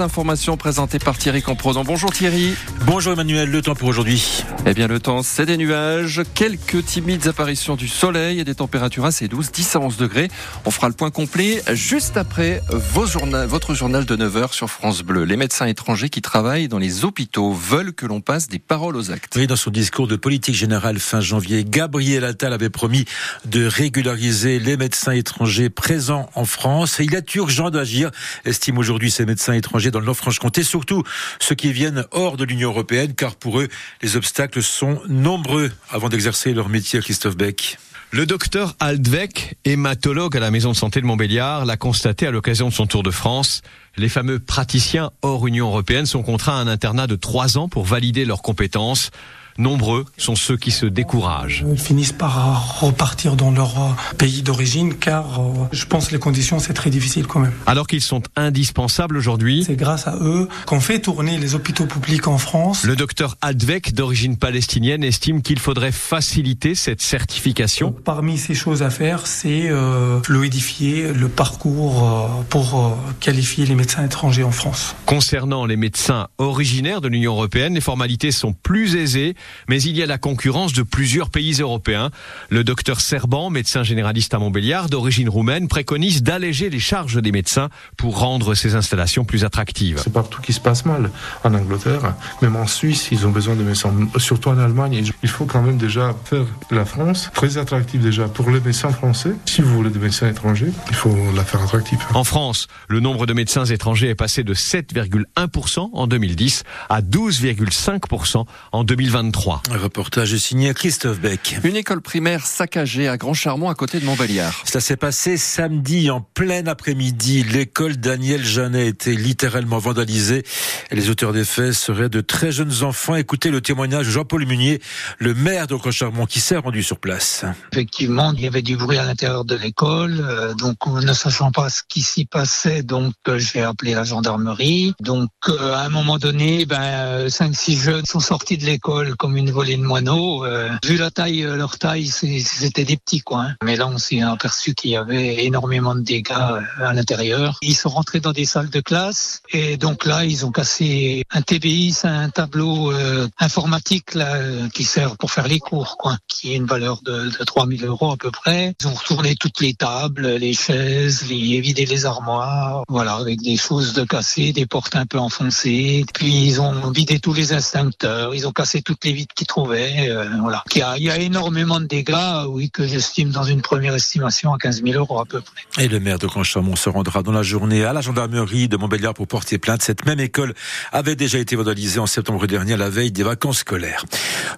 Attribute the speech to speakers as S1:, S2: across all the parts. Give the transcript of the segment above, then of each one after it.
S1: Information présentée par Thierry Comprodan. Bonjour Thierry.
S2: Bonjour Emmanuel, le temps pour aujourd'hui.
S1: Eh bien le temps, c'est des nuages, quelques timides apparitions du soleil et des températures assez douces, 10 à 11 degrés. On fera le point complet juste après vos votre journal de 9h sur France Bleu. Les médecins étrangers qui travaillent dans les hôpitaux veulent que l'on passe des paroles aux actes.
S2: Oui, dans son discours de politique générale fin janvier, Gabriel Attal avait promis de régulariser les médecins étrangers présents en France. Et il est urgent d'agir, estime aujourd'hui ces médecins étrangers dans le Nord-Franche-Comté, surtout ceux qui viennent hors de l'Union européenne, car pour eux, les obstacles sont nombreux avant d'exercer leur métier, Christophe Beck.
S3: Le docteur Aldvec, hématologue à la maison de santé de Montbéliard, l'a constaté à l'occasion de son tour de France. Les fameux praticiens hors Union européenne sont contraints à un internat de trois ans pour valider leurs compétences. Nombreux sont ceux qui se découragent.
S4: Ils finissent par repartir dans leur euh, pays d'origine car euh, je pense que les conditions c'est très difficile quand même.
S3: Alors qu'ils sont indispensables aujourd'hui.
S4: C'est grâce à eux qu'on fait tourner les hôpitaux publics en France.
S3: Le docteur Advek d'origine palestinienne estime qu'il faudrait faciliter cette certification.
S4: parmi ces choses à faire, c'est euh, fluidifier le parcours euh, pour qualifier les médecins étrangers en France.
S3: Concernant les médecins originaires de l'Union européenne, les formalités sont plus aisées mais il y a la concurrence de plusieurs pays européens. Le docteur Serban, médecin généraliste à Montbéliard, d'origine roumaine, préconise d'alléger les charges des médecins pour rendre ces installations plus attractives.
S5: C'est partout qui se passe mal. En Angleterre, même en Suisse, ils ont besoin de médecins. Surtout en Allemagne, il faut quand même déjà faire la France très attractive déjà pour les médecins français. Si vous voulez des médecins étrangers, il faut la faire attractive.
S3: En France, le nombre de médecins étrangers est passé de 7,1% en 2010 à 12,5% en 2023.
S2: Un reportage signé Christophe Beck.
S1: Une école primaire saccagée à Grand Charmont à côté de Montbéliard.
S2: Ça s'est passé samedi en plein après-midi. L'école Daniel Jeannet était littéralement vandalisée. Et les auteurs des faits seraient de très jeunes enfants. Écoutez le témoignage de Jean-Paul Munier, le maire de Grand Charmont qui s'est rendu sur place.
S6: Effectivement, il y avait du bruit à l'intérieur de l'école. Euh, donc, ne sachant pas ce qui s'y passait, donc euh, j'ai appelé la gendarmerie. Donc, euh, à un moment donné, ben, 5-6 jeunes sont sortis de l'école comme une volée de moineaux. Euh, vu la taille, euh, leur taille, c'était des petits quoi. Mais là, on s'est aperçu qu'il y avait énormément de dégâts euh, à l'intérieur. Ils sont rentrés dans des salles de classe et donc là, ils ont cassé un TBI, c'est un tableau informatique là qui sert pour faire les cours, quoi, qui est une valeur de, de 3000 euros à peu près. Ils ont retourné toutes les tables, les chaises, les vidé les armoires, voilà, avec des choses de cassées, des portes un peu enfoncées. Puis ils ont vidé tous les instincteurs, ils ont cassé toutes les vite qu'ils trouvaient. Euh, voilà. Il y, a, il y, a, énormément de dégâts, oui, que j'estime dans une première estimation à 15 000 euros à peu près.
S2: Et le maire de Grandchamon se rendra dans la journée à la gendarmerie de Montbéliard pour porter plainte. Cette même école avait déjà été vandalisée en septembre dernier à la veille des vacances scolaires.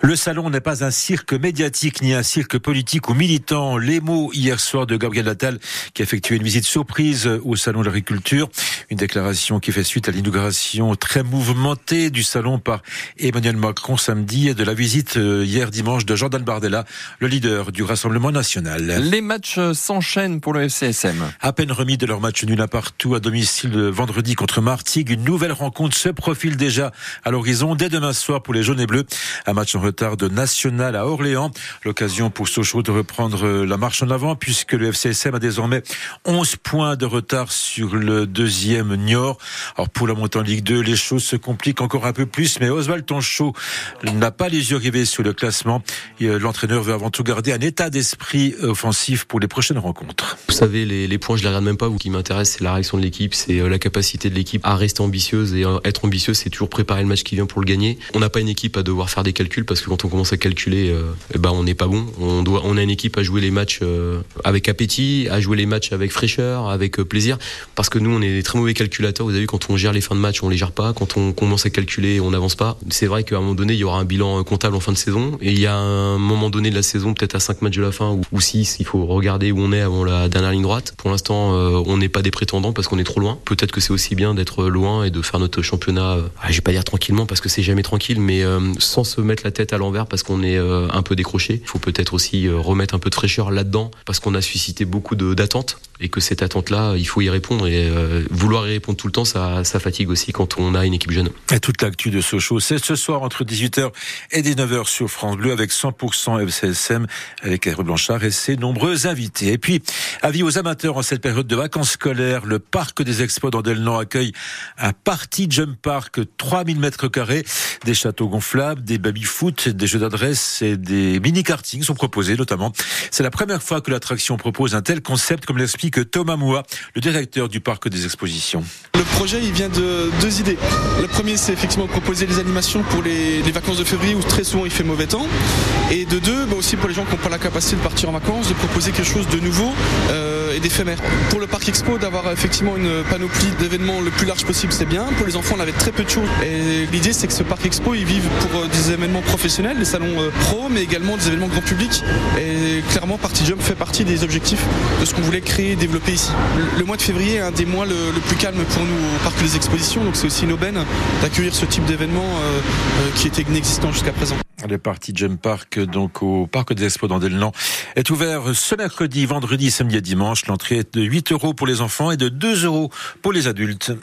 S2: Le salon n'est pas un cirque médiatique ni un cirque politique ou militant. Les mots hier soir de Gabriel Attal qui a effectué une visite surprise au salon de l'agriculture. Une déclaration qui fait suite à l'inauguration très mouvementée du salon par Emmanuel Macron samedi de la visite euh, hier dimanche de Jordan Bardella, le leader du Rassemblement national.
S1: Les matchs euh, s'enchaînent pour le FCSM.
S2: À peine remis de leur match nul à partout à domicile vendredi contre Martigues, une nouvelle rencontre se profile déjà à l'horizon dès demain soir pour les jaunes et bleus. Un match en retard de National à Orléans. L'occasion pour Sochaux de reprendre euh, la marche en avant puisque le FCSM a désormais 11 points de retard sur le deuxième Niort. Alors pour la montée en Ligue 2, les choses se compliquent encore un peu plus, mais Oswald Tonchot n'a pas les yeux rivés sur le classement. Euh, l'entraîneur veut avant tout garder un état d'esprit offensif pour les prochaines rencontres.
S7: Vous savez, les, points, je les regarde même pas. Vous qui m'intéresse, c'est la réaction de l'équipe, c'est euh, la capacité de l'équipe à rester ambitieuse et euh, être ambitieuse, c'est toujours préparer le match qui vient pour le gagner. On n'a pas une équipe à devoir faire des calculs parce que quand on commence à calculer, eh ben on n'est pas bon. On doit, on a une équipe à jouer les matchs avec appétit, à jouer les matchs avec fraîcheur, avec plaisir, parce que nous, on est des très mauvais calculateurs. Vous avez vu, quand on gère les fins de match, on les gère pas. Quand on commence à calculer, on n'avance pas. C'est vrai qu'à un moment donné, il y aura un bilan comptable en fin de saison. Et il y a un moment donné de la saison, peut-être à 5 matchs de la fin ou 6, il faut regarder où on est avant la dernière ligne droite. Pour l'instant, euh, on n'est pas des prétendants parce qu'on est trop loin. Peut-être que c'est aussi bien d'être loin et de faire notre championnat, euh, je vais pas dire tranquillement parce que c'est jamais tranquille, mais euh, sans se mettre la tête à l'envers parce qu'on est un peu décroché. Il faut peut-être aussi remettre un peu de fraîcheur là-dedans parce qu'on a suscité beaucoup d'attentes et que cette attente-là, il faut y répondre et vouloir y répondre tout le temps, ça, ça fatigue aussi quand on a une équipe jeune.
S2: Et toute l'actu de Sochaux, c'est ce soir entre 18h et 19h sur France Bleu avec 100% FCSM avec Hervé Blanchard et ses nombreux invités. Et puis, avis aux amateurs en cette période de vacances scolaires, le parc des expos d'Andelnan accueille un party jump park 3000 mètres carrés, des châteaux gonflables, des baby-foot, des jeux d'adresse et des mini-karting sont proposés notamment. C'est la première fois que l'attraction propose un tel concept comme l'explique Thomas Moua, le directeur du parc des expositions.
S8: Le projet, il vient de deux idées. Le premier, c'est effectivement proposer les animations pour les, vacances de février où très souvent il fait mauvais temps. Et de deux, bah aussi pour les gens qui n'ont pas la capacité de partir en vacances, de proposer quelque chose de nouveau. Euh, et d'éphémère. Pour le parc expo, d'avoir effectivement une panoplie d'événements le plus large possible, c'est bien. Pour les enfants, on avait très peu de choses. Et l'idée, c'est que ce parc expo, ils vivent pour euh, des événements professionnels, des salons euh, pro, mais également des événements grand public. Et clairement, Party Jump fait partie des objectifs de ce qu'on voulait créer et développer ici. Le mois de février est un des mois le, plus calme pour nous au parc des expositions, donc c'est aussi une aubaine d'accueillir ce type d'événement euh, qui était inexistant jusqu'à présent.
S2: Le parti Jump Park, donc au Parc des Expos d'Andelnan, est ouvert ce mercredi, vendredi, samedi et dimanche. L'entrée est de 8 euros pour les enfants et de 2 euros pour les adultes.